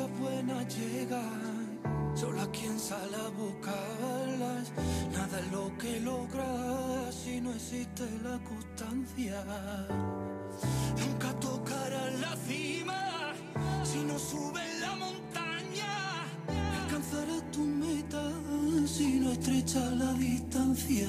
buenas llegan, solo a quien sale a buscarlas. Nada es lo que logra si no existe la constancia. Nunca tocarás la cima si no subes la montaña. Alcanzarás tu meta si no estrechas la distancia.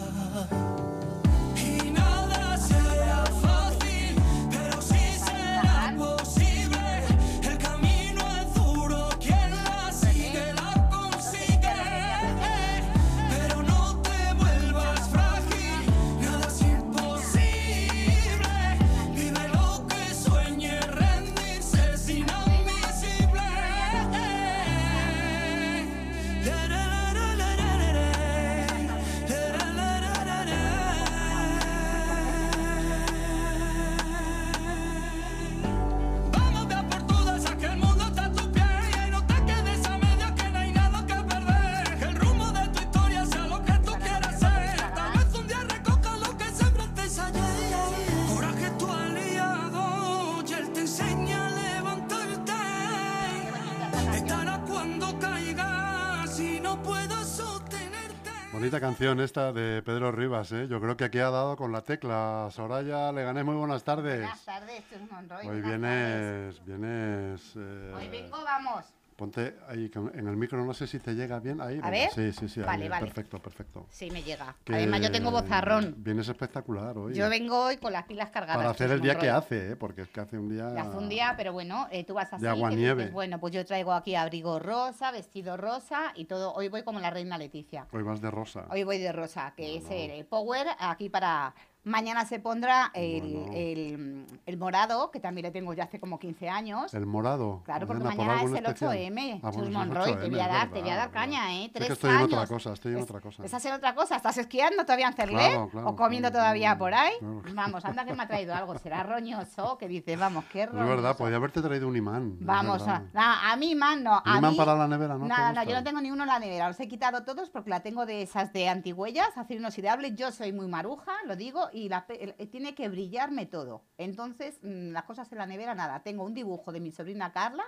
Canción esta de Pedro Rivas, ¿eh? Yo creo que aquí ha dado con la tecla. Soraya Leganés, muy buenas tardes. Buenas tardes, Monroy. Hoy buenas vienes, tardes. vienes... eh, Hoy vengo, vamos. Ponte ahí en el micro, no sé si te llega bien ahí. A ver. Sí, sí, sí. ahí, Vale, vale. Perfecto, perfecto. Sí, me llega. Que Además, yo tengo bozarrón. Vienes espectacular hoy. Yo vengo hoy con las pilas cargadas. Para hacer el día que hace, ¿eh? Porque es que hace un día... Hace un día, pero bueno, eh, tú vas así. De aguanieve. Bueno, pues yo traigo aquí abrigo rosa, vestido rosa y todo. Hoy voy como la reina Leticia. Hoy vas de rosa. Hoy voy de rosa, que es Bueno. el, el power aquí para... Mañana se pondrá el, Bueno. el- el morado, que también le tengo ya hace como 15 años. El morado. Claro, porque Nena, ¿por mañana es el especial? 8M, Ah, Chus es Monroy, te 8M, voy a es dar, te voy a dar caña, ¿eh? Es Tres que estoy en otra años. cosa, estoy en Es- otra cosa. ¿Estás en otra cosa? ¿Estás esquiando todavía en Cerlé? Claro, claro, ¿O comiendo claro, todavía claro, por ahí? Vamos, anda que me ha traído algo. Será roñoso, que dice, vamos, qué Es roñoso. verdad, podía haberte traído un imán. es Vamos, a, na- a mí man no. ¿Un A imán mí, para la nevera no Nada, no, yo no tengo ni uno en la nevera. Los he quitado todos porque la tengo de esas de antigüellas, acero inoxidable. Yo soy muy maruja, lo digo, y la el- tiene que brillarme todo. Entonces, mm, las cosas en la nevera, nada. Tengo un dibujo de mi sobrina Carla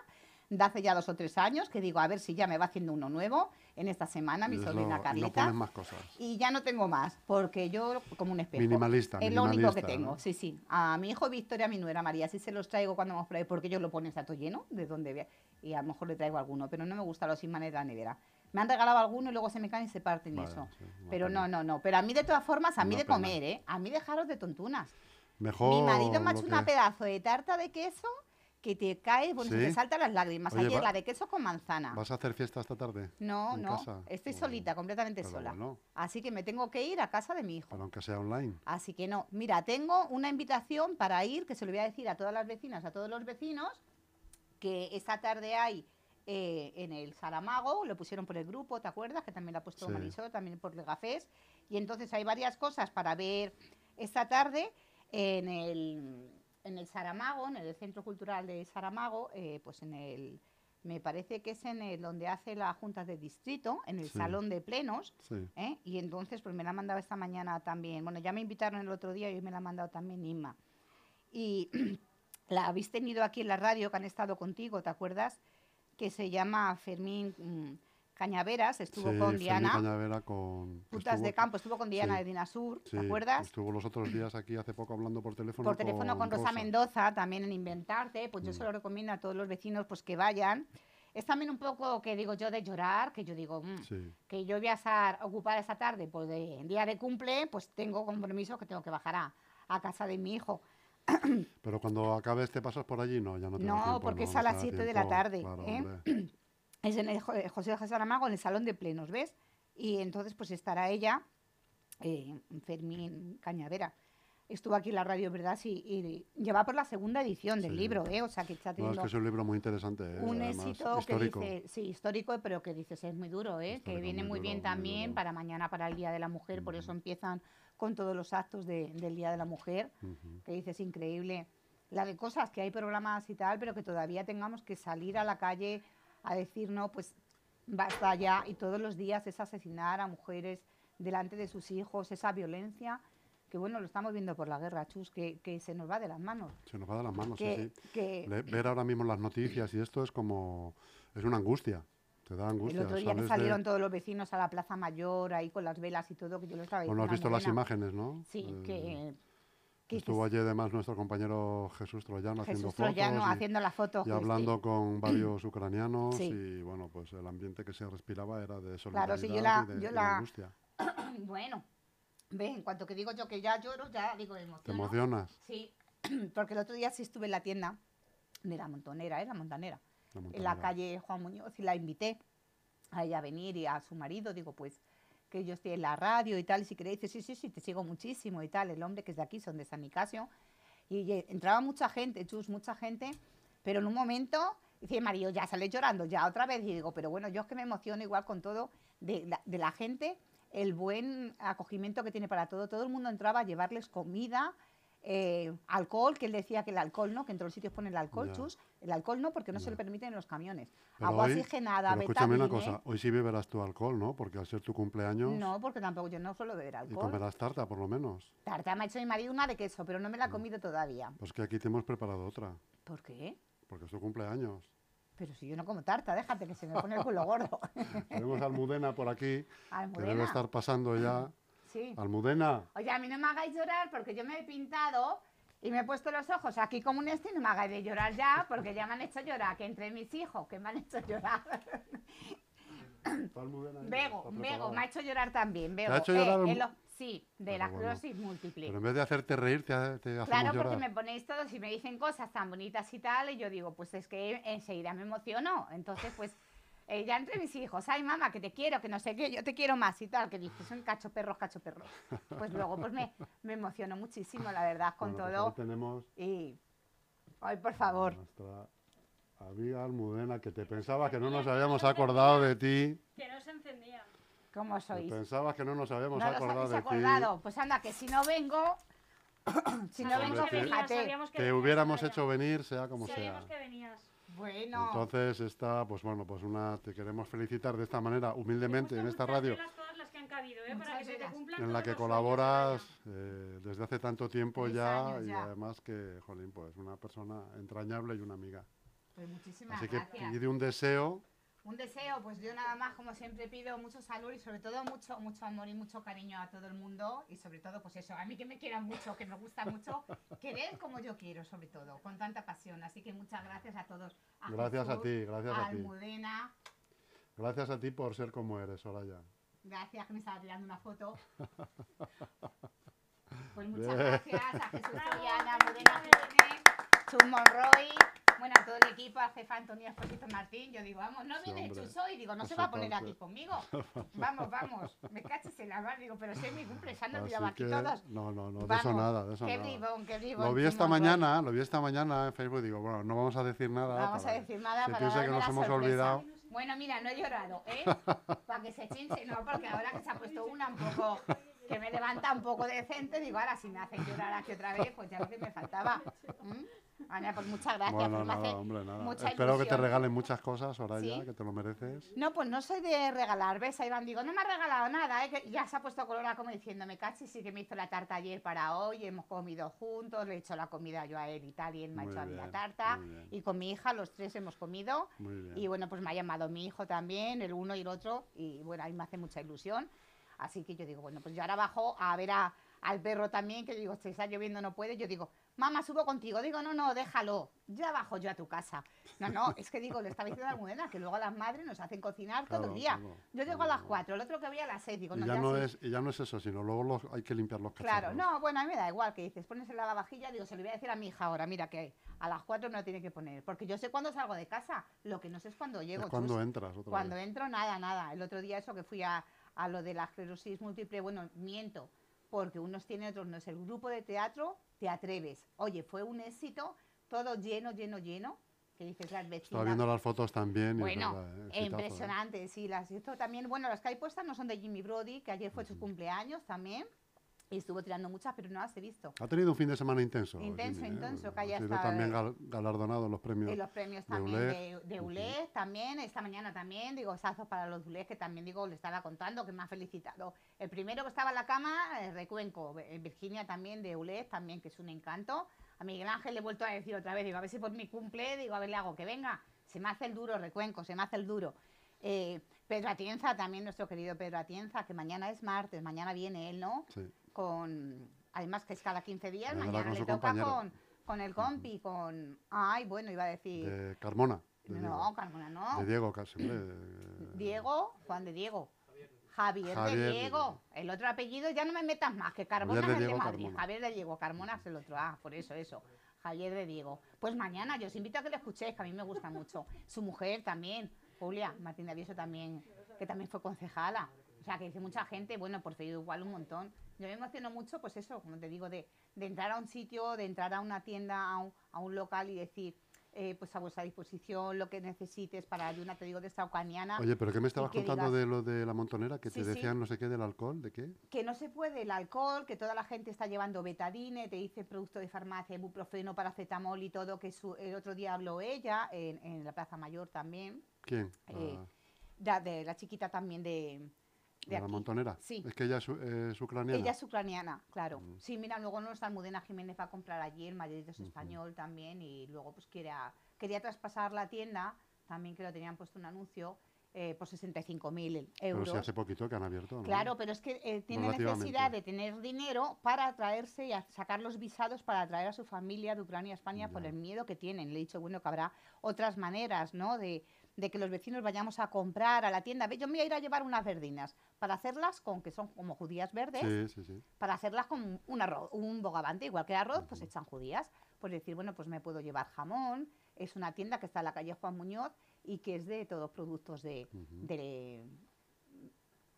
de hace ya dos o tres años que digo, a ver si ya me va haciendo uno nuevo en esta semana, mi sobrina lo- y no Carlita. más cosas. Y ya no tengo más, porque yo como un espejo. Minimalista, Es lo único que minimalista, tengo, ¿no? sí, sí. A mi hijo Victoria, a mi nuera María, sí se los traigo cuando vamos por ahí, porque ellos lo ponen todo lleno, de donde vea. Y a lo mejor le traigo alguno, pero no me gustan los imanes de la nevera. Me han regalado alguno y luego se me caen y se parten Vale, eso. sí, una pero pena. no, no, no. Pero a mí de todas formas, a mí Una de pena. comer, ¿eh? A mí dejaros de tontunas. Mejor Mi marido me ha hecho una que- pedazo de tarta de queso que te cae, bueno, te saltan las lágrimas. Oye, Ayer va- la de queso con manzana. ¿Vas a hacer fiesta esta tarde? No, no, casa? estoy solita, completamente pero sola. bueno. Así que me tengo que ir a casa de mi hijo. Pero aunque sea online. Así que no, mira, tengo una invitación para ir, que se lo voy a decir a todas las vecinas, a todos los vecinos, que esta tarde hay eh, en el Saramago, lo pusieron por el grupo, ¿te acuerdas? Que también lo ha puesto Sí. Marisol, también por Legafés. Y entonces hay varias cosas para ver esta tarde en el, en el Saramago, en el Centro Cultural de Saramago, eh, pues en el... Me parece que es en el donde hace la Junta de Distrito, en el Sí. Salón de Plenos, Sí. ¿eh? Y entonces, pues me la han mandado esta mañana también. Bueno, ya me invitaron el otro día y hoy me la han mandado también Inma. Y la habéis tenido aquí en la radio, que han estado contigo, ¿te acuerdas? Que se llama Fermín mm, Cañaveras, estuvo Sí, con Fermín Diana. Cañavera con... Putas estuvo de campo, estuvo con Diana sí, de Dinasur, sí, ¿te acuerdas? Estuvo los otros días aquí hace poco hablando por teléfono Por teléfono con, Rosa, Rosa. Mendoza, también en Inventarte, pues yo Mm. se lo recomiendo a todos los vecinos pues que vayan. Es también un poco que digo yo de llorar, que yo digo, mm, Sí. que yo voy a estar ocupada esta tarde, pues de día de cumple, pues tengo compromiso que tengo que bajar a, a casa de mi hijo. Pero cuando acabes te pasas por allí, no, ya no te No, tiempo, porque no, es a las da 7 de la tarde, claro, ¿eh? Es en el eh, José de Saramago, en el salón de plenos, ¿ves? Y entonces pues estará ella, eh, Fermín Cañavera. Estuvo aquí en la radio, ¿verdad? Sí, y lleva por la segunda edición del Sí. libro, ¿eh? O sea que está No, es teniendo que es un libro muy interesante, ¿eh? un además, éxito histórico. que dice, sí, histórico, pero que dices es muy duro, ¿eh? que Histórico, viene muy muy, duro, bien muy también duro. para mañana, para el Día de la Mujer, por eso empiezan con todos los actos de- del Día de la Mujer, Ujú. que dices increíble. La de cosas que hay programas y tal, pero que todavía tengamos que salir a la calle a decir, no, pues basta ya, y todos los días es asesinar a mujeres delante de sus hijos, esa violencia que bueno, lo estamos viendo por la guerra, Chus, que, que se nos va de las manos. Se nos va de las manos, sí, Que, sí. que ver ahora mismo las noticias y esto es como... Es una angustia. Te da angustia. el otro día que de- salieron todos los vecinos a la Plaza Mayor, ahí con las velas y todo, que yo lo estaba Bueno, has visto las imágenes, ¿no? Sí, Eh, que, que Estuvo allí además nuestro compañero Jesús Troyano haciendo Troyano fotos y- haciendo la foto. y hablando con varios ucranianos Sí. y bueno, pues el ambiente que se respiraba era de Claro, solidaridad sí, yo la- y de, yo de la- angustia. Bueno, ve, en cuanto que digo yo que ya lloro, ya digo ¿Te emociono. emocionas? Sí, porque el otro día sí estuve en la tienda de la montonera, ¿eh? La montanera. En la calle Juan Muñoz y la invité a ella a venir y a su marido, digo, pues que yo estoy en la radio y tal, y si queréis, dice, sí, sí, sí, te sigo muchísimo y tal, el hombre que es de aquí, son de San Nicasio, y entraba mucha gente, chus, mucha gente, pero en un momento, dice, Mario, ya sale llorando, ya otra vez, y digo, pero bueno, yo es que me emociono igual con todo de la, de la gente, el buen acogimiento que tiene para todo, todo el mundo entraba a llevarles comida, eh, alcohol, que él decía que el alcohol no, que en todos los sitios ponen el alcohol, Ya. chus, el alcohol no, porque no se Ya. le permiten en los camiones. Pero Agua hoy- oxigenada, Pero escúchame una cosa, hoy sí beberás tu alcohol, ¿no? Porque al ser tu cumpleaños No, porque tampoco yo no suelo beber y alcohol. comerás tarta por lo menos. Tarta me ha hecho mi marido una de queso, pero no me la he Mm. comido todavía. Pues que aquí te hemos preparado otra, ¿Por qué? porque es tu cumpleaños. Pero si yo no como tarta, déjate que se me pone el culo gordo. Tenemos Almudena por aquí, que debe Almudena. estar pasando ya. Sí. Almudena, Oye, a mí no me hagáis llorar porque yo me he pintado y me he puesto los ojos aquí como un este y no me hagáis de llorar ya porque ya me han hecho llorar, que entre mis hijos que me han hecho llorar. ¿está Almudena ahí? Bego, ¿Está Bego, preparada? me ha hecho llorar también. Bego. ha hecho llorar en Almu- lo- Sí, de la bueno. esclerosis múltiple. Pero en vez de hacerte reír, te, te hacemos Claro, llorar. porque me ponéis todos y me dicen cosas tan bonitas y tal, y yo digo, pues es que enseguida me emociono. Entonces, pues, eh, ya entre mis hijos, ay mamá, que te quiero, que no sé qué, yo te quiero más y tal, que dices, son cacho perros, cacho perros. Pues luego, pues me, me emociono muchísimo, la verdad, con Bueno, pues todo. ahí tenemos Y, ay, por a favor. nuestra amiga Almudena, que te pensaba que no nos habíamos acordado de ti. Que no se encendía. ¿Cómo que sois? Pensabas que no nos habíamos No acordado de ti. acordado. Pues anda, que si no vengo, si no vengo, que- fíjate. sabíamos que Te hubiéramos hecho venir, sea como sea. Sabíamos que venías. Bueno, Entonces está, pues bueno, pues una, te queremos felicitar de esta manera, humildemente, en esta radio, cumplirlas todas las que han cabido, ¿eh? Para que se te cumplan en la que colaboras eh, desde hace tanto tiempo ya y además que, jolín, pues una persona entrañable y una amiga. pues muchísimas Así que gracias. pide un deseo, Un deseo, pues yo nada más, como siempre pido mucho salud y sobre todo mucho, mucho amor y mucho cariño a todo el mundo y sobre todo, pues eso, a mí que me quieran mucho, que me gusta mucho, querer como yo quiero, sobre todo, con tanta pasión. Así que muchas gracias a todos. A gracias a ti, gracias a ti. Almudena, Gracias a ti por ser como eres, Soraya. gracias que me estaba tirando una foto. Pues muchas Bien. gracias a Jesús Soriana, Almudena. Jiménez, Chus Monroy, bueno, todo el equipo, al jefe Antonio Esposito Martín. Yo digo, vamos, no Sí, viene hombre. Chus hoy, digo, no se va a poner aquí conmigo. Vamos, vamos, me caches en la mar, digo, pero si es mi cumple, se han olvidado aquí todos. no, no, no, de eso nada, de eso Qué nada. qué bribón. Lo vi esta mañana, lo vi esta mañana en Facebook, digo, bueno, no vamos a decir nada. No vamos a decir nada para piense que nos la hemos sorpresa. olvidado. Bueno, mira, no he llorado, ¿eh? Para que se chinche, no, porque ahora que se ha puesto una un poco, que me levanta un poco decente, digo, ahora si me hacen llorar aquí otra vez, pues ya lo que me faltaba. ¿Mm? Ana, pues muchas gracias. Bueno, me hace nada, hombre, nada. mucha Espero que te ilusión. regalen muchas cosas, Soraya, ¿Sí? que te lo mereces. No, pues no soy de regalar, ¿ves? Ahí van, digo, no me ha regalado nada, ¿eh? Que ya se ha puesto colorada como diciendo, me cachis, sí que me hizo la tarta ayer para hoy, hemos comido juntos, le he hecho la comida yo a él y tal, y él me ha Muy hecho a mí la tarta, y con mi hija los tres hemos comido, y bueno, pues me ha llamado mi hijo también, el uno y el otro, y bueno, a mí me hace mucha ilusión, así que yo digo, bueno, pues yo ahora bajo a ver a- al perro también, que yo digo, si está lloviendo no puede, yo digo, mamá, subo contigo, digo, no, no, déjalo, ya bajo yo a tu casa. No, no, es que digo, le estaba diciendo a Almudena, que luego las madres nos hacen cocinar todo Claro, el día. claro, Yo llego claro, a las claro. 4, el otro que voy a las 6, digo, Y no, ya ya no, sí. es, y ya no es eso, sino luego los, hay que limpiar los Claro, cacharros. no, bueno, a mí me da igual que dices, pones en la lavavajilla, digo, se lo voy a decir a mi hija ahora, mira que a las 4 me lo tiene que poner, porque yo sé cuándo salgo de casa, lo que no sé es cuándo llego. es cuando chus. entras otra Cuando vez. entro, nada, nada. El otro día eso que fui a, a lo de la esclerosis múltiple, bueno, miento, porque unos tienen, otros no. Es el grupo de teatro, te atreves. Oye, fue un éxito, todo lleno, lleno, lleno, que dices las vecinas. Estaba viendo las fotos también. y Bueno, verdad, ¿eh? ¿eh? impresionante, sí, las hizo también, bueno, las que hay puestas no son de Jimmy Brody, que ayer fue su cumpleaños también, Y estuvo tirando muchas, pero no las he visto. Ha tenido un fin de semana intenso. Intenso, Jimmy, ¿eh? intenso, que Ha haya sido estado, también eh, gal- galardonado en los premios. Y los premios de también de, de ULEG, también, esta mañana también, digo, sazos para los ULEG, que también, digo, le estaba contando, que me ha felicitado. El primero que estaba en la cama, eh, Recuenco, eh, Virginia también, de ULEG, también, que es un encanto. A Miguel Ángel le he vuelto a decir otra vez, digo, a ver si por mi cumple, digo, a ver, le hago que venga. Se me hace el duro, Recuenco, se me hace el duro. Eh, Pedro Atienza, también nuestro querido Pedro Atienza, que mañana es martes, mañana viene él, ¿no? Sí. Con, además que es cada 15 días, Vendrá mañana le toca con, con el compi, con... Ay, bueno, iba a decir... De Carmona. De No, Diego, Carmona no. de Diego casi. Diego, Juan de Diego. Javier, Javier de Diego. El otro apellido ya no me metas más, que Carmona es el de Diego Madrid. Carmona. Javier de Diego, Carmona es el otro. Ah, por eso, eso. Javier de Diego. Pues mañana, yo os invito a que lo escuchéis, que a mí me gusta mucho. Su mujer también, Julia Martín de Avieso también, que también fue concejala. O sea, que dice mucha gente, bueno, por Facebook igual un montón. Yo me emociono mucho, pues eso, como te digo, de, de entrar a un sitio, de entrar a una tienda, a un, a un local y decir, eh, pues a vuestra disposición, lo que necesites para ayuda, te digo, de esta ucraniana. Oye, pero ¿qué me estabas que contando digas- de lo de la montonera? Que Sí, te sí. decían no sé qué del alcohol, ¿de qué? que no se puede el alcohol, que toda la gente está llevando betadine, te dice producto de farmacia, ibuprofeno, paracetamol y todo, que su- el otro día habló ella en, en la Plaza Mayor también, ¿Quién? Eh, de, de la chiquita también de, de la montonera. Sí. Es que ella es, ucraniana. Ella es ucraniana, claro. Mm. Sí, mira, luego nuestra Almudena Jiménez va a comprar allí, el Madrid es español también, y luego pues quería, quería traspasar la tienda, también que lo tenían puesto un anuncio, eh, por 65.000 Pero euros. si hace poquito que han abierto, ¿no? Claro, pero es que eh, tiene necesidad de tener dinero para traerse y a sacar los visados para traer a su familia de Ucrania a España por el miedo que tienen. Le he dicho, bueno, que habrá otras maneras, ¿no? De, de que los vecinos vayamos a comprar a la tienda. Yo me voy a ir a llevar unas verdinas para hacerlas con, que son como judías verdes, Sí, sí, sí. para hacerlas con un arroz, un bogavante, igual que el arroz, pues echan judías. Pues decir, bueno, pues me puedo llevar jamón. Es una tienda que está en la calle Juan Muñoz y que es de todos productos de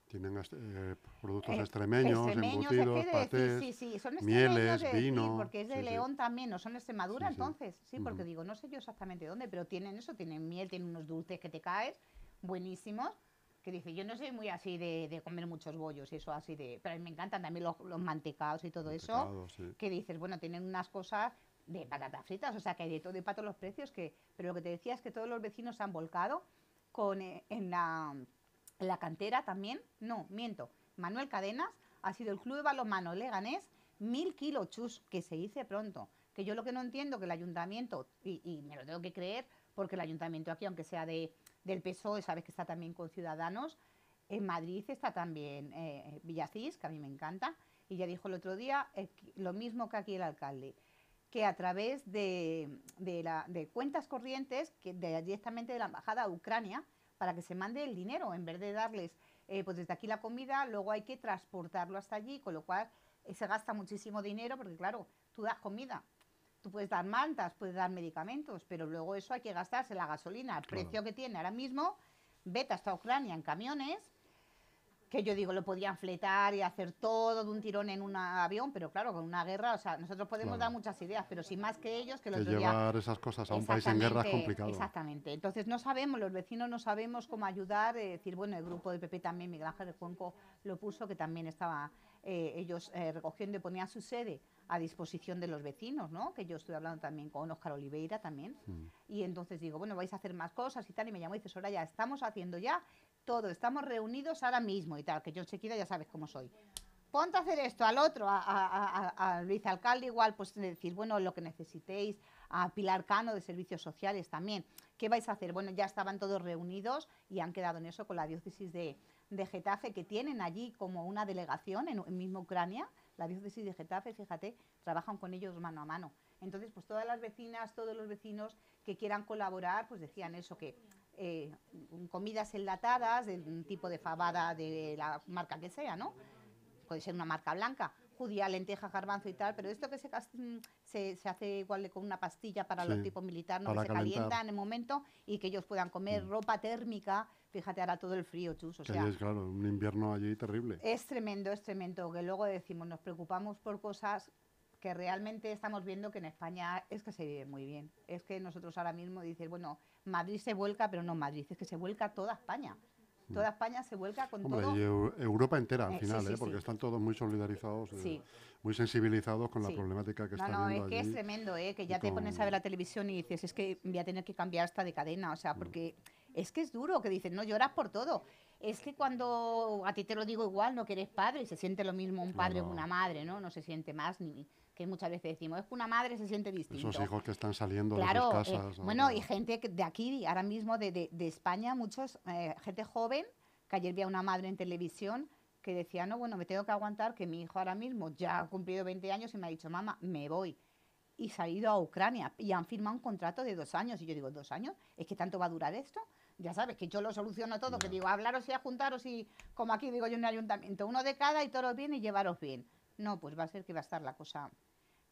Tienen eh, productos eh, extremeños, extremeños, embutidos, de decir, patés. sí, sí, son mieles, de decir, vino, porque es de sí. León también, no son Extremadura, Sí, sí. entonces, sí, porque Ujú. digo, no sé yo exactamente dónde, pero tienen eso, tienen miel, tienen unos dulces que te caes, buenísimos, que dice, yo no soy muy así de, de comer muchos bollos y eso así de, pero a mí me encantan también los, los mantecados y todo eso, que dices, bueno, tienen unas cosas de patatas fritas, o sea, que hay de todo y para todos los precios, que, pero lo que te decía es que todos los vecinos se han volcado con, eh, en, la, la cantera también, no, miento, Manuel Cadenas ha sido el club de balonmano Leganés, mil kilos chus, que se dice pronto, que yo lo que no entiendo que el ayuntamiento, y, me lo tengo que creer, porque el ayuntamiento aquí, aunque sea de, del PSOE, sabes que está también con Ciudadanos, en Madrid está también eh, Villacís, que a mí me encanta, y ya dijo el otro día eh, lo mismo que aquí el alcalde, que a través de, de la- de cuentas corrientes, que de- directamente de la embajada a Ucrania, para que se mande el dinero, en vez de darles eh, pues desde aquí la comida, luego hay que transportarlo hasta allí, con lo cual eh, se gasta muchísimo dinero, porque claro, tú das comida, tú puedes dar mantas, puedes dar medicamentos, pero luego eso hay que gastarse la gasolina, el Claro. precio que tiene ahora mismo, vete hasta Ucrania en camiones, que yo digo, lo podían fletar y hacer todo de un tirón en un avión, pero claro, con una guerra, o sea, nosotros podemos Claro. dar muchas ideas, pero sin más que ellos, que día... llevar esas cosas a un país en guerra es complicado. Exactamente. Entonces no sabemos, los vecinos no sabemos cómo ayudar. eh, decir, bueno, el grupo de PP también, Miguel Ángel de Cuenco lo puso, que también estaba eh, ellos eh, recogiendo y ponían su sede a disposición de los vecinos, ¿no? Que yo estoy hablando también con Óscar Oliveira también. Mm. Y entonces digo, bueno, vais a hacer más cosas y tal. Y me llamó y dice, Soraya, estamos haciendo ya todo, estamos reunidos ahora mismo y tal, que yo enseguida ya sabes cómo soy. Ponte a hacer esto, al otro, a, a, a- a- al vicealcalde igual, pues decir, bueno, lo que necesitéis, a Pilar Cano de Servicios Sociales también. ¿Qué vais a hacer? Bueno, ya estaban todos reunidos y han quedado en eso con la diócesis de, de Getafe, que tienen allí como una delegación en, en mismo Ucrania, la diócesis de Getafe, fíjate, trabajan con ellos mano a mano. Entonces, pues todas las vecinas, todos los vecinos que quieran colaborar, pues decían eso, que eh, comidas enlatadas, de un tipo de fabada de la marca que sea, ¿no? Puede ser una marca blanca, judía, lenteja, garbanzo y tal, pero esto que se, mm, se, se hace igual con una pastilla para los tipos militares, ¿no? que se calentar. calienta en el momento y que ellos puedan comer Mm. ropa térmica, fíjate ahora todo el frío, chus, o Que sea, es, claro, un invierno allí terrible. es tremendo, es tremendo, que luego decimos, nos preocupamos por cosas que realmente estamos viendo que en España es que se vive muy bien. Es que nosotros ahora mismo dices, bueno, Madrid se vuelca, pero no Madrid, es que se vuelca toda España. Toda España se vuelca con Hombre, todo. y Eu- Europa entera al Eh, final, sí, ¿eh? porque sí. están todos muy solidarizados, eh, muy sensibilizados con la problemática que No, está no, es que es tremendo, ¿eh? que ya te pones a ver la televisión y dices, es que voy a tener que cambiar esta de cadena, o sea, Mm. porque es que es duro, que dices, no lloras por todo. Es que cuando a ti te lo digo igual, no que eres padre, y se siente lo mismo un padre que una madre, ¿no? No se siente más, ni que muchas veces decimos, es que una madre se siente distinto. Esos hijos que están saliendo Claro, de sus eh, casas. bueno, ahora. y gente de aquí, ahora mismo de, de- de España, muchos, eh, gente joven, que ayer vi a una madre en televisión que decía, no, bueno, me tengo que aguantar que mi hijo ahora mismo ya ha cumplido 20 años y me ha dicho, mamá, me voy. Y se ha ido a Ucrania y han firmado un contrato de dos años. Y yo digo, ¿dos años? ¿Es que tanto va a durar esto? Ya sabes, que yo lo soluciono todo, que digo, hablaros y a juntaros y, como aquí digo yo en el ayuntamiento, uno de cada y todos bien y llevaros bien. No, pues va a ser que va a estar la cosa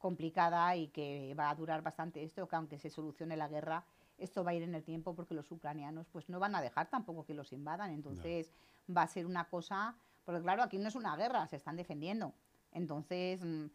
complicada y que va a durar bastante esto, que aunque se solucione la guerra, esto va a ir en el tiempo porque los ucranianos pues no van a dejar tampoco que los invadan, entonces va a ser una cosa, porque claro, aquí no es una guerra, se están defendiendo. Entonces, mm,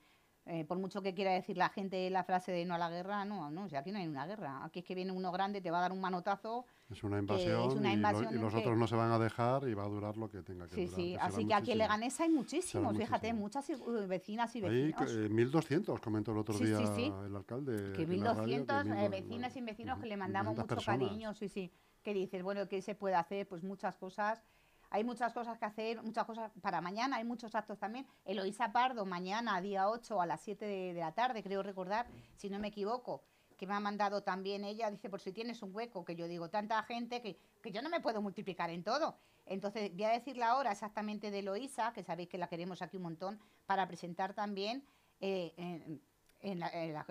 eh, por mucho que quiera decir la gente la frase de no a la guerra, no, no, si aquí no hay una guerra, aquí es que viene uno grande, te va a dar un manotazo, Es una es invasión, una y, lo- invasión y los que- otros no se van a dejar y va a durar lo que tenga que sí, durar. sí, será así que aquí en. Leganés hay muchísimos, fíjate, muchas uh, vecinas y vecinos. eh, 1.200 comentó el otro Sí, día sí, sí. el alcalde. que aquí en la radio, 1.200 que eh, 1.200, vecinas y vecinos que le mandamos 1.200 mucho personas. cariño, sí, sí, que dices, bueno, ¿qué se puede hacer? Pues muchas cosas. Hay muchas cosas que hacer, muchas cosas para mañana, hay muchos actos también. Eloísa Pardo, mañana, día 8, a las 7 de, la tarde, creo recordar, si no me equivoco, que me ha mandado también ella, dice, por si tienes un hueco, que yo digo, tanta gente que, que yo no me puedo multiplicar en todo. Entonces, voy a decir la hora exactamente de Eloísa, que sabéis que la queremos aquí un montón, para presentar también eh, en, la,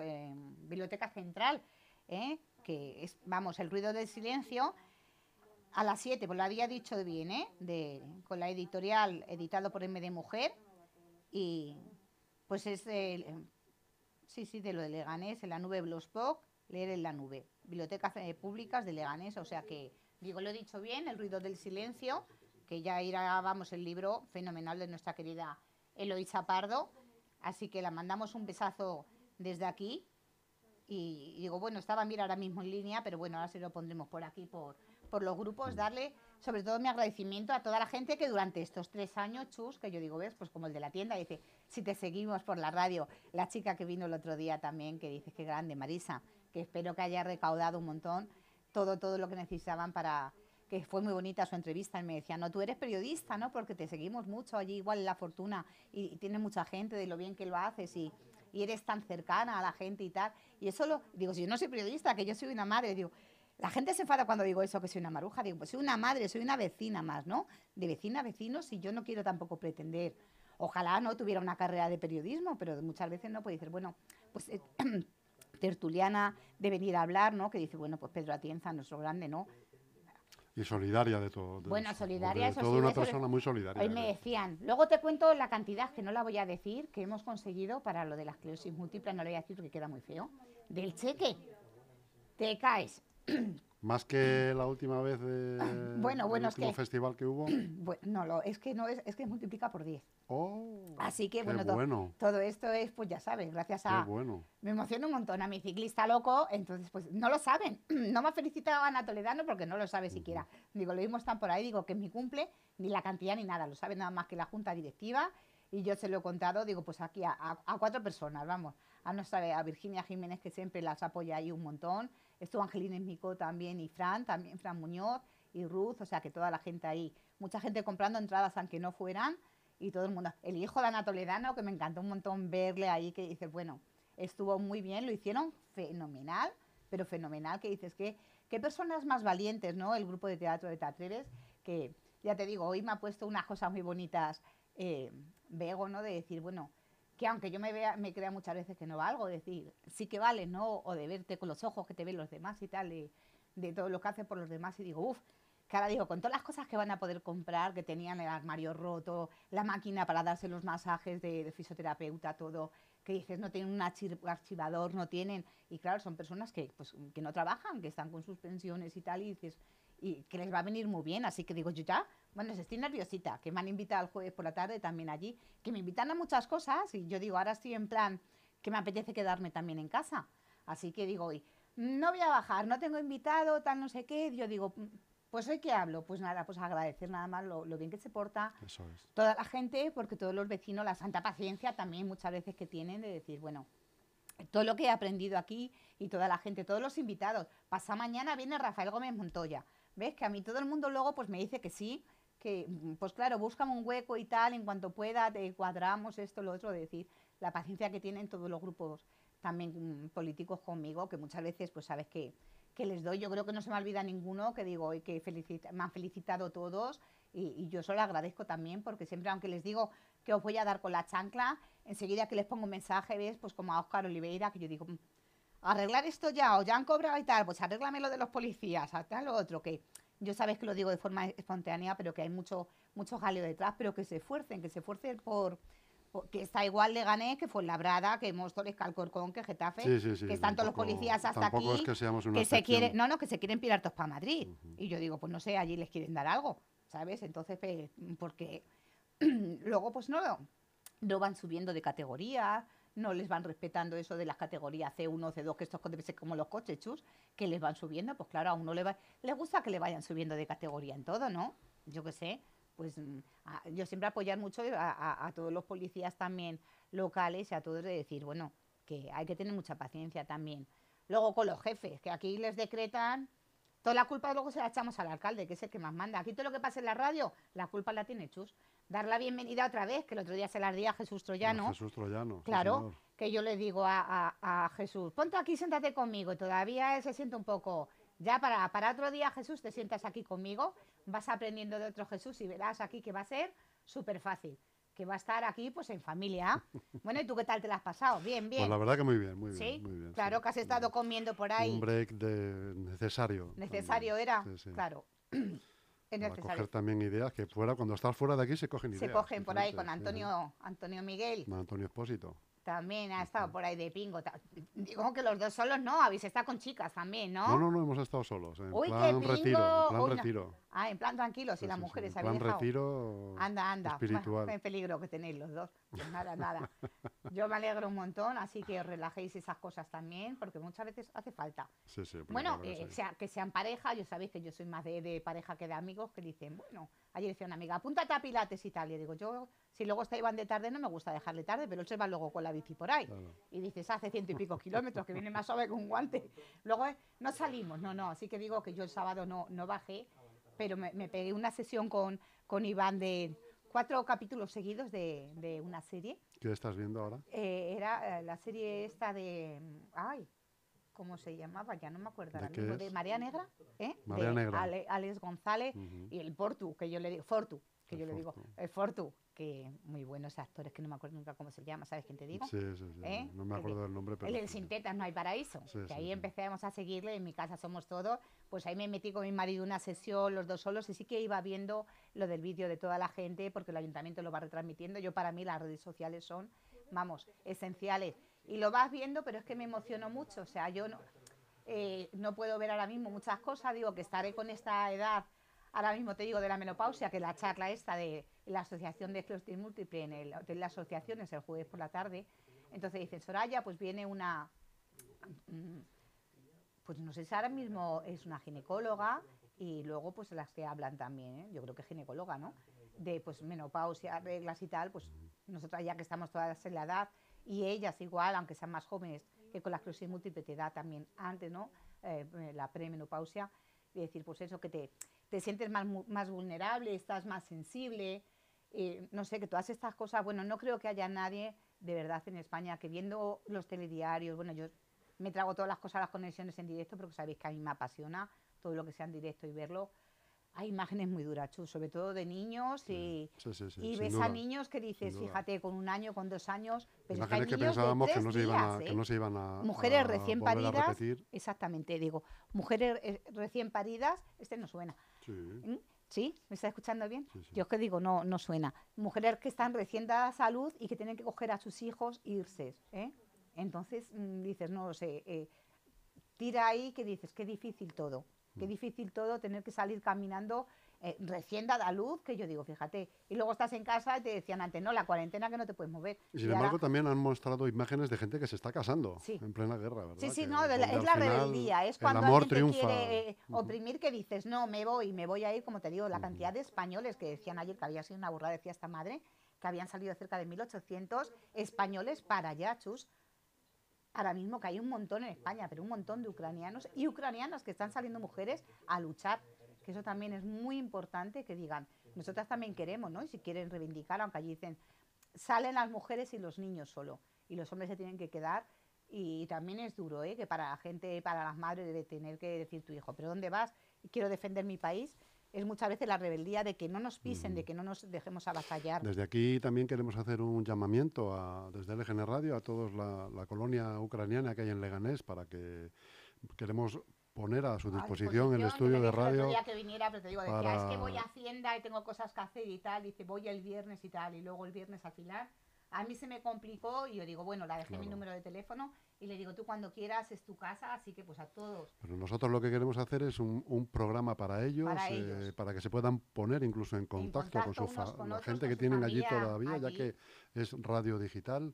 Biblioteca Central, ¿eh? que es, vamos, el ruido del silencio, a las 7, pues lo había dicho bien, ¿eh? De, con la editorial editado por MD Mujer, y pues es el, eh, sí, sí, de lo de Leganés, en la nube Blogspot, leer en la nube, bibliotecas eh, públicas de Leganés, o sea que, digo, lo he dicho bien, el ruido del silencio, que ya irá, vamos, el libro fenomenal de nuestra querida Eloísa Pardo, así que la mandamos un besazo desde aquí, y, y digo, bueno, estaba mira ahora mismo en línea, pero bueno, ahora se lo pondremos por aquí, por, por los grupos, darle sobre todo mi agradecimiento a toda la gente que durante estos tres años, chus, que yo digo, ves, pues como el de la tienda, dice, si te seguimos por la radio, la chica que vino el otro día también, que dice, qué grande, Marisa, que espero que haya recaudado un montón todo, todo lo que necesitaban para que fue muy bonita su entrevista, y me decía, no, tú eres periodista, ¿no? Porque te seguimos mucho allí, igual en La Fortuna, y, y mucha gente de lo bien que lo haces, y, y eres tan cercana a la gente y tal. Y eso lo, digo, si yo no soy periodista, que yo soy una madre, digo, la gente se enfada cuando digo eso, que soy una maruja. Digo, pues soy una madre, soy una vecina más, ¿no? De vecina a vecinos y yo no quiero tampoco pretender. Ojalá no tuviera una carrera de periodismo, pero muchas veces no puede decir, bueno, pues eh, tertuliana de venir a hablar, ¿no? Que dice, bueno, pues Pedro Atienza, nuestro grande, ¿no? Y solidaria de todo. de- Bueno, solidaria, de eso toda sí, una eso- persona muy solidaria. Hoy me decían, luego te cuento la cantidad, que no la voy a decir, que hemos conseguido para lo de la esclerosis múltiple, no lo voy a decir porque queda muy feo, del cheque. Te caes. Más que la última vez de, Bueno, bueno, del es último que- festival que hubo. Bueno, no, lo, es que no es, es que multiplica por 10. Oh, Así que qué bueno, bueno, todo esto es, pues ya sabes, gracias qué a... bueno. Me emociona un montón a mi ciclista loco, entonces pues no lo saben. No me ha felicitado Ana Toledano porque no lo sabe siquiera. Digo, lo mismo están por ahí, digo que es mi cumple, ni la cantidad ni nada, lo sabe nada más que la junta directiva y yo se lo he contado, digo, pues aquí a, a- a cuatro personas, vamos. A nuestra, a Virginia Jiménez que siempre las apoya ahí un montón, estuvo Angelina Esmico también y Fran, también Fran Muñoz y Ruth, o sea que toda la gente ahí, mucha gente comprando entradas aunque no fueran y todo el mundo. El hijo de Ana Toledano, que me encantó un montón verle ahí, que dice, bueno, estuvo muy bien, lo hicieron fenomenal, pero fenomenal, que dices que qué personas más valientes, ¿no? El grupo de teatro de Tatreves, que ya te digo, hoy me ha puesto unas cosas muy bonitas, eh, ¿no? De decir, bueno, que aunque yo me vea, me crea muchas veces que no valgo, decir, sí que vale, ¿no? O de verte con los ojos que te ven los demás y tal, de, todo lo que hace por los demás, y digo, uff, que ahora digo, con todas las cosas que van a poder comprar, que tenían el armario roto, la máquina para darse los masajes de, fisioterapeuta, todo, que dices, no tienen un archi- archivador, no tienen, y claro, son personas que, pues, que no trabajan, que están con sus pensiones y tal, y dices, y que les va a venir muy bien, así que digo, yo ya, bueno, estoy nerviosita, que me han invitado el jueves por la tarde también allí, que me invitan a muchas cosas, y yo digo, ahora estoy en plan, que me apetece quedarme también en casa, así que digo, hoy, no voy a bajar, no tengo invitado, tal, no sé qué, yo digo, "Mm, Pues hoy que hablo, pues nada, pues agradecer nada más lo, lo bien que se porta Eso es. toda la gente, porque todos los vecinos, la santa paciencia también muchas veces que tienen de decir, bueno, todo lo que he aprendido aquí y toda la gente, todos los invitados. Pasa mañana viene Rafael Gómez Montoya. ¿Ves? Que a mí todo el mundo luego pues me dice que sí, que mm, pues claro, buscan un hueco y tal, en cuanto pueda, te cuadramos esto, lo otro, de decir, la paciencia que tienen todos los grupos también mm, políticos conmigo, que muchas veces pues sabes que, que les doy, yo creo que no se me olvida ninguno, que digo, y que felicita- me han felicitado todos, y, y yo eso lo agradezco también, porque siempre, aunque les digo que os voy a dar con la chancla, enseguida que les pongo un mensaje, ¿ves? Pues como a Óscar Oliveira, que yo digo, "Mm, arreglar esto ya, o ya han cobrado y tal, pues arréglame lo de los policías, tal lo otro, que yo sabes que lo digo de forma espontánea, pero que hay mucho, mucho jaleo detrás, pero que se esfuercen, que se esfuercen por, por- que está igual de gané que fue Labrada, que Móstoles, que Alcorcón, que Getafe, Sí, sí, sí, que están todos los policías hasta aquí, es que seamos una que se quieren, no, no, que se quieren pirar todos para Madrid. Y yo digo, pues no sé, allí les quieren dar algo, ¿sabes? Entonces, pues, porque luego pues no, no van subiendo de categoría, no les van respetando eso de las categorías C1, C2, que estos debe ser como los coches, chus, que les van subiendo, pues claro, a uno le va, le gusta que le vayan subiendo de categoría en todo, ¿no? Yo qué sé, pues mm, yo siempre apoyar mucho a, a- a todos los policías también locales y a todos de decir, bueno, que hay que tener mucha paciencia también. Luego con los jefes, que aquí les decretan, toda la culpa luego se la echamos al alcalde, que es el que más manda. Aquí todo lo que pasa en la radio, la culpa la tiene Chus. Dar la bienvenida otra vez, que el otro día se la di a Jesús Troyano. Jesús Troyano. Claro, que yo le digo a, a- a Jesús, ponte aquí, siéntate conmigo, y todavía se siente un poco, ya para, para otro día Jesús, te sientas aquí conmigo, vas aprendiendo de otro Jesús y verás aquí que va a ser súper fácil, que va a estar aquí pues en familia. Bueno, ¿y tú qué tal te la has pasado? Bien, bien. Pues la verdad que muy bien, muy bien. sí, muy bien, claro sí, que has estado comiendo por ahí. Un break de necesario. Necesario también. era, sí. claro. Es Para coger también ideas que fuera, cuando estás fuera de aquí se cogen ideas. Se cogen por ahí con. Antonio, Antonio Miguel. Con Antonio Espósito. También ha estado por ahí de pingo. Digo que los dos solos no, habéis estado con chicas también, ¿no? No, no, no, hemos estado solos. En Uy, qué plan retiro. pingo. En plan Uy, no. retiro. Ah, en plan tranquilo, si Sí, las sí, sí, mujeres en plan dejado. retiro Anda, anda. espiritual. Qué peligro que tenéis los dos. Pues nada, nada. Yo me alegro un montón, así que os relajéis esas cosas también, porque muchas veces hace falta. Sí, sí, Bueno, eh, sí. sea, que sean pareja, yo sabéis que yo soy más de, de pareja que de amigos, que dicen, bueno, ayer decía una amiga, apúntate a Pilates y tal. Y digo, yo, si luego está Iván de tarde, no me gusta dejarle tarde, pero él se va luego con la bici por ahí. Claro. Y dices, hace ciento y pico kilómetros, que viene más suave que un guante. Luego eh, no salimos, no, no. Así que digo que yo el sábado no, no bajé, pero me, me pegué una sesión con, con Iván de cuatro capítulos seguidos de, de una serie. ¿Qué estás viendo ahora? Eh, era eh, la serie esta de. Ay, ¿cómo se llamaba? Ya no me acuerdo ¿De qué? De María Negra. ¿eh? María de Negra. Ale- Alex González y el Portu, que yo le digo. Fortu, que El yo le digo. El Fortu, que muy buenos actores, que no me acuerdo nunca cómo se llama, ¿sabes quién te digo? Sí, sí, sí. ¿Eh? No me El acuerdo del nombre, pero. El sí. Sin Tetas No Hay Paraíso. Sí, que sí, ahí sí. empezamos a seguirle, en mi casa somos todos. Pues ahí me metí con mi marido una sesión, los dos solos, y sí que iba viendo lo del vídeo de toda la gente, porque el ayuntamiento lo va retransmitiendo. Yo, para mí, las redes sociales son, vamos, esenciales. Y lo vas viendo, pero es que me emociono mucho. O sea, yo no, eh, no puedo ver ahora mismo muchas cosas. Digo que estaré con esta edad, ahora mismo te digo de la menopausia, que la charla esta de la Asociación de Esclerosis Múltiple en el Hotel de Asociaciones el jueves por la tarde. Entonces dicen, Soraya, pues viene una, mm, pues no sé si ahora mismo es una ginecóloga y luego pues las que hablan también, ¿eh? yo creo que ginecóloga, ¿no? De pues menopausia, reglas y tal, pues nosotras ya que estamos todas en la edad y ellas igual, aunque sean más jóvenes, que con la esclerosis múltiple te da también antes, ¿no? Eh, eh, la premenopausia, y decir pues eso, que te, te sientes más, más vulnerable, estás más sensible, eh, no sé, que todas estas cosas, bueno, no creo que haya nadie de verdad en España que viendo los telediarios, bueno, yo me trago todas las cosas, las conexiones en directo, porque sabéis que a mí me apasiona todo lo que sea en directo y verlo. Hay imágenes muy duras, Chus, sobre todo de niños y, Sí, sí, sí. y sin ves duda. a niños que dices, fíjate, con un año, con dos años, pero es que hay Imágenes que niños de pensábamos que tres no, se iban a, que ¿eh? no se iban a. Mujeres a recién paridas, exactamente, digo, mujeres eh, recién paridas, este no suena, Sí. ¿Mm? ¿Sí? ¿Me está escuchando bien? Sí, sí. Yo es que digo, no, no suena. Mujeres que están recién dadas a luz y que tienen que coger a sus hijos e irse. ¿eh? Entonces mm, dices, no lo sé, eh, tira ahí que dices, qué difícil todo. Qué Mm. difícil todo tener que salir caminando eh, recién dada a luz, que yo digo, fíjate, y luego estás en casa y te decían antes, no, la cuarentena que no te puedes mover. Y sin embargo, también han mostrado imágenes de gente que se está casando Sí. en plena guerra, ¿verdad? Sí, sí, Que no, la- es la rebeldía, es el cuando amor alguien triunfa. te quiere eh, oprimir que dices, no, me voy, me voy a ir, como te digo, la cantidad de españoles que decían ayer que había sido una burrada, decía esta madre, que habían salido cerca de 1.800 españoles para allá, chus. Ahora mismo que hay un montón en España, pero un montón de ucranianos y ucranianas que están saliendo mujeres a luchar, que eso también es muy importante que digan, nosotras también queremos, ¿no? Y si quieren reivindicar, aunque allí dicen, salen las mujeres y los niños solo, y los hombres se tienen que quedar. Y también es duro, ¿eh? que para la gente, para las madres, debe tener que decir tu hijo, ¿pero dónde vas? Quiero defender mi país. Es muchas veces la rebeldía de que no nos pisen, de que no nos dejemos avasallar. Desde aquí también queremos hacer un llamamiento a, desde LGN Radio a todos la, la colonia ucraniana que hay en Leganés para que queremos poner a su A disposición el disposición, estudio de el radio. día que viniera, pero te digo, decía, es que voy a para- Hacienda y tengo cosas que hacer y tal. Dice, voy el viernes y tal. Y luego el viernes al final, a mí se me complicó y yo digo, bueno, la dejé mi Claro. número de teléfono y le digo, tú cuando quieras es tu casa, así que pues a todos. Pero nosotros lo que queremos hacer es un, un programa para ellos, Para eh, ellos. para que se puedan poner incluso en contacto, con contacto su fa- unos con la otros, gente con que su tienen allí todavía, ya allí. que es radio digital,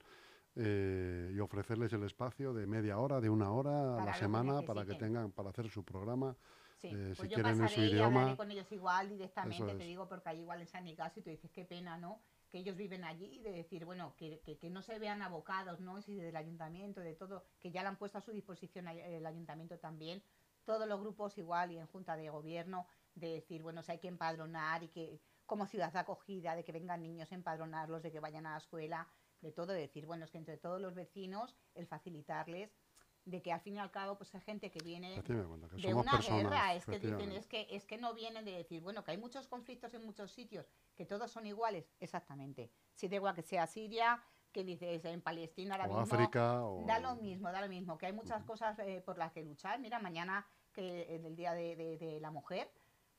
eh, y ofrecerles el espacio de media hora, de una hora Para a la que semana para que tengan, para hacer su programa. Sí, Eh, pues si yo quieren en su pasaré y idioma, con ellos igual directamente, te digo, porque ahí igual les ni caso y tú dices, qué pena, ¿no? Que ellos viven allí, de decir, bueno, que, que, que no se vean abocados, ¿no? Si del ayuntamiento, de todo, que ya lo han puesto a su disposición el ayuntamiento también, todos los grupos igual y en junta de gobierno, de decir, bueno, si hay que empadronar y que como ciudad de acogida, de que vengan niños a empadronarlos, de que vayan a la escuela, de todo, de decir, bueno, es que entre todos los vecinos, el facilitarles, de que al fin y al cabo, pues hay gente que viene que de una personas. guerra, es que dicen, es que, es que no vienen de decir, bueno, que hay muchos conflictos en muchos sitios, que todos son iguales, exactamente. Si da igual que sea Siria, que dices en Palestina ahora o mismo, África, o da lo mismo, da lo mismo, que hay muchas cosas eh, por las que luchar. Mira, mañana que en el Día de, de- de la Mujer,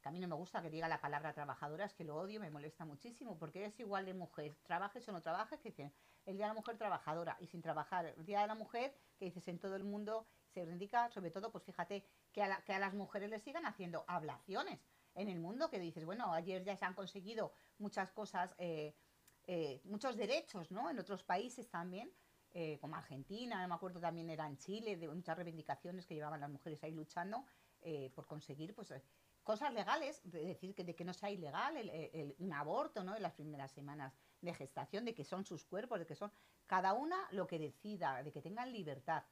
a mí no me gusta que diga la palabra trabajadora, es que lo odio, me molesta muchísimo, porque es igual de mujer, trabajes o no trabajes, que dicen el Día de la Mujer trabajadora, y sin trabajar, el Día de la Mujer, que dices en todo el mundo, se reivindica, sobre todo, pues fíjate, que a, las mujeres les sigan haciendo ablaciones en el mundo, que dices, bueno, ayer ya se han conseguido muchas cosas, eh, eh, muchos derechos, ¿no? En otros países también, eh, como Argentina, no me acuerdo también era en Chile, de muchas reivindicaciones que llevaban las mujeres ahí luchando por conseguir, pues, cosas legales, de decir que, de que no sea ilegal el, un aborto, ¿no? En las primeras semanas de gestación, de que son sus cuerpos, de que son cada una lo que decida, de que tengan libertad.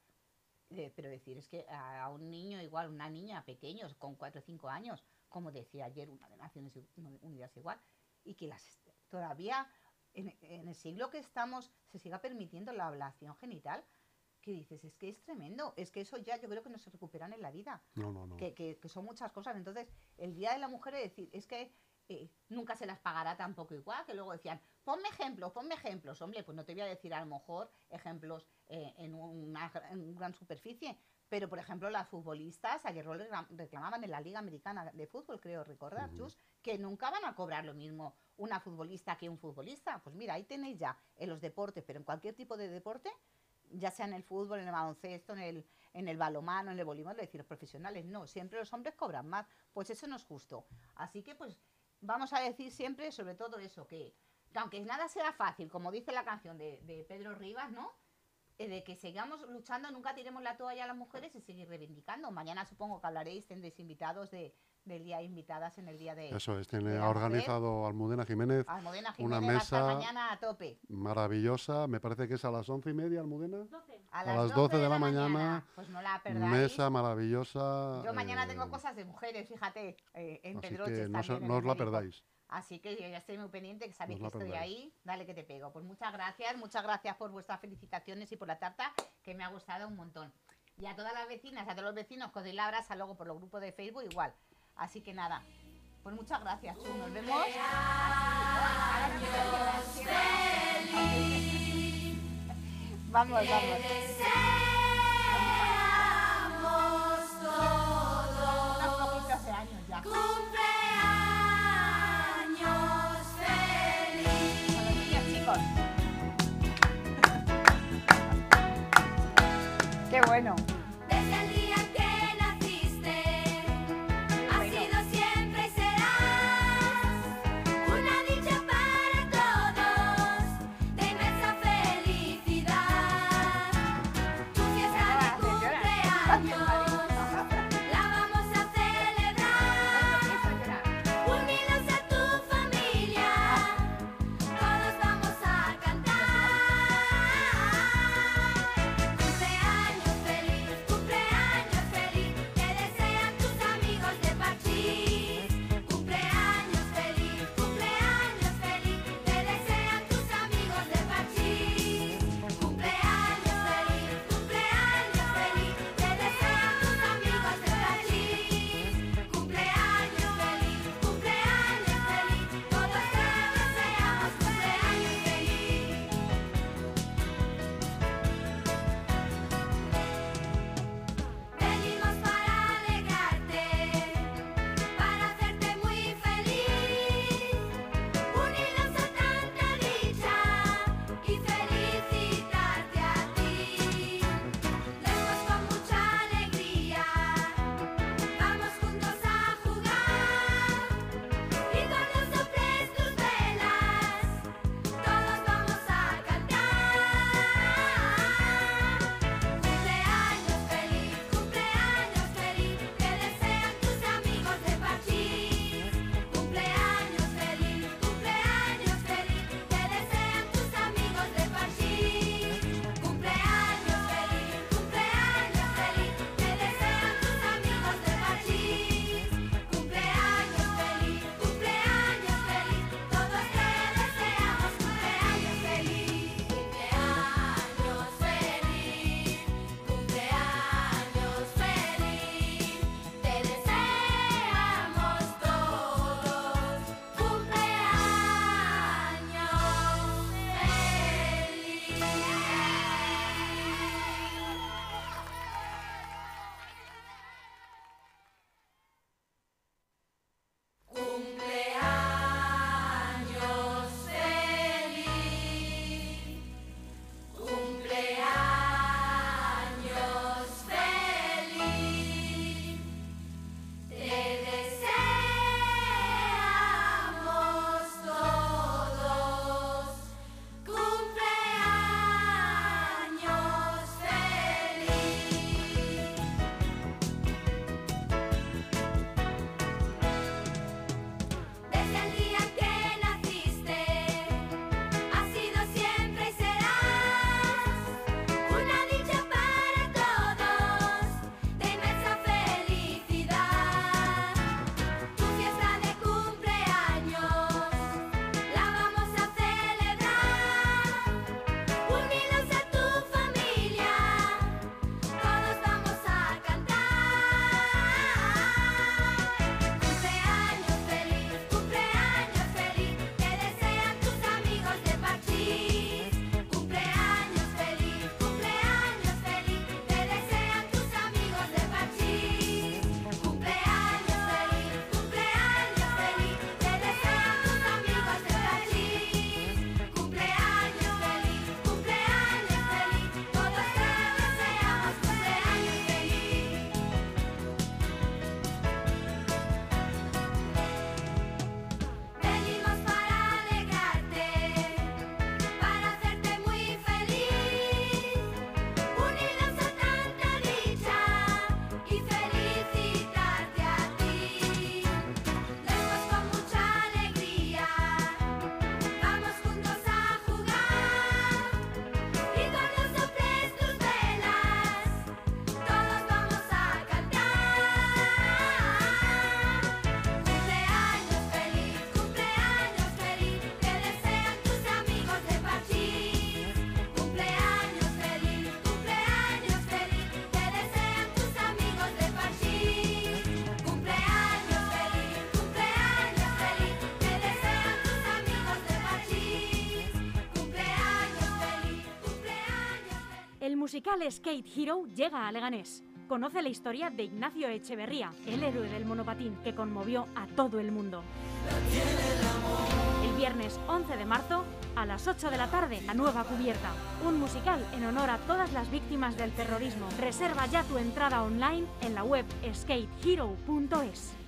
Eh, pero decir, es que a, un niño igual, una niña pequeños, con 4 o 5 años, como decía ayer una de Naciones Unidas igual, y que las todavía en el siglo que estamos se siga permitiendo la ablación genital, que dices, es que es tremendo, es que eso ya yo creo que no se recuperan en la vida No, no, no. que, que- que son muchas cosas. Entonces, el Día de la Mujer es decir, es que eh, nunca se las pagará tampoco igual, que luego decían, ponme ejemplos, ponme ejemplos. Hombre, pues no te voy a decir a lo mejor ejemplos eh, en, una, gran superficie, pero por ejemplo las futbolistas, ayer reclamaban en la Liga Americana de Fútbol, creo recordar, Ujú. Chus, que nunca van a cobrar lo mismo una futbolista que un futbolista. Pues mira, ahí tenéis ya en los deportes, pero en cualquier tipo de deporte, ya sea en el fútbol, en el baloncesto, en el, en el balomano, en el voleibol, decir, los profesionales no, siempre los hombres cobran más, pues eso no es justo. Así que pues vamos a decir siempre sobre todo eso, que, que aunque nada sea fácil, como dice la canción de, de Pedro Rivas, ¿no? Eh, de que sigamos luchando, nunca tiremos la toalla a las mujeres y seguir reivindicando. Mañana supongo que hablaréis, tendréis invitados de, del día, invitadas en el día de Eso es, tiene, ha organizado Almudena Jiménez, Almudena una Jiménez a estar mesa mañana a tope. maravillosa, me parece que es a las once y media, Almudena. 12. A, las 12 de la mañana, Pues no la perdáis. Mesa maravillosa. Yo mañana eh, tengo cosas de mujeres, fíjate, eh, en Así Pedroches que no, en no os la México. perdáis. Así que yo ya estoy muy pendiente, que sabéis No que estoy perdáis. ahí. Dale que te pego. Pues muchas gracias, muchas gracias por vuestras felicitaciones y por la tarta, que me ha gustado un montón. Y a todas las vecinas, a todos los vecinos, que os doy la abraza luego por los grupos de Facebook igual. Así que nada, pues muchas gracias, Chu. Nos vemos. Vamos, vamos. Unos poquitos de años ya. Con los niños, chicos. Qué bueno. Musical Skate Hero llega a Leganés. Conoce la historia de Ignacio Echeverría, el héroe del monopatín que conmovió a todo el mundo. El viernes 11 de marzo, a las 8 de la tarde, La Nueva Cubierta. Un musical en honor a todas las víctimas del terrorismo. Reserva ya tu entrada online en la web skatehero.es.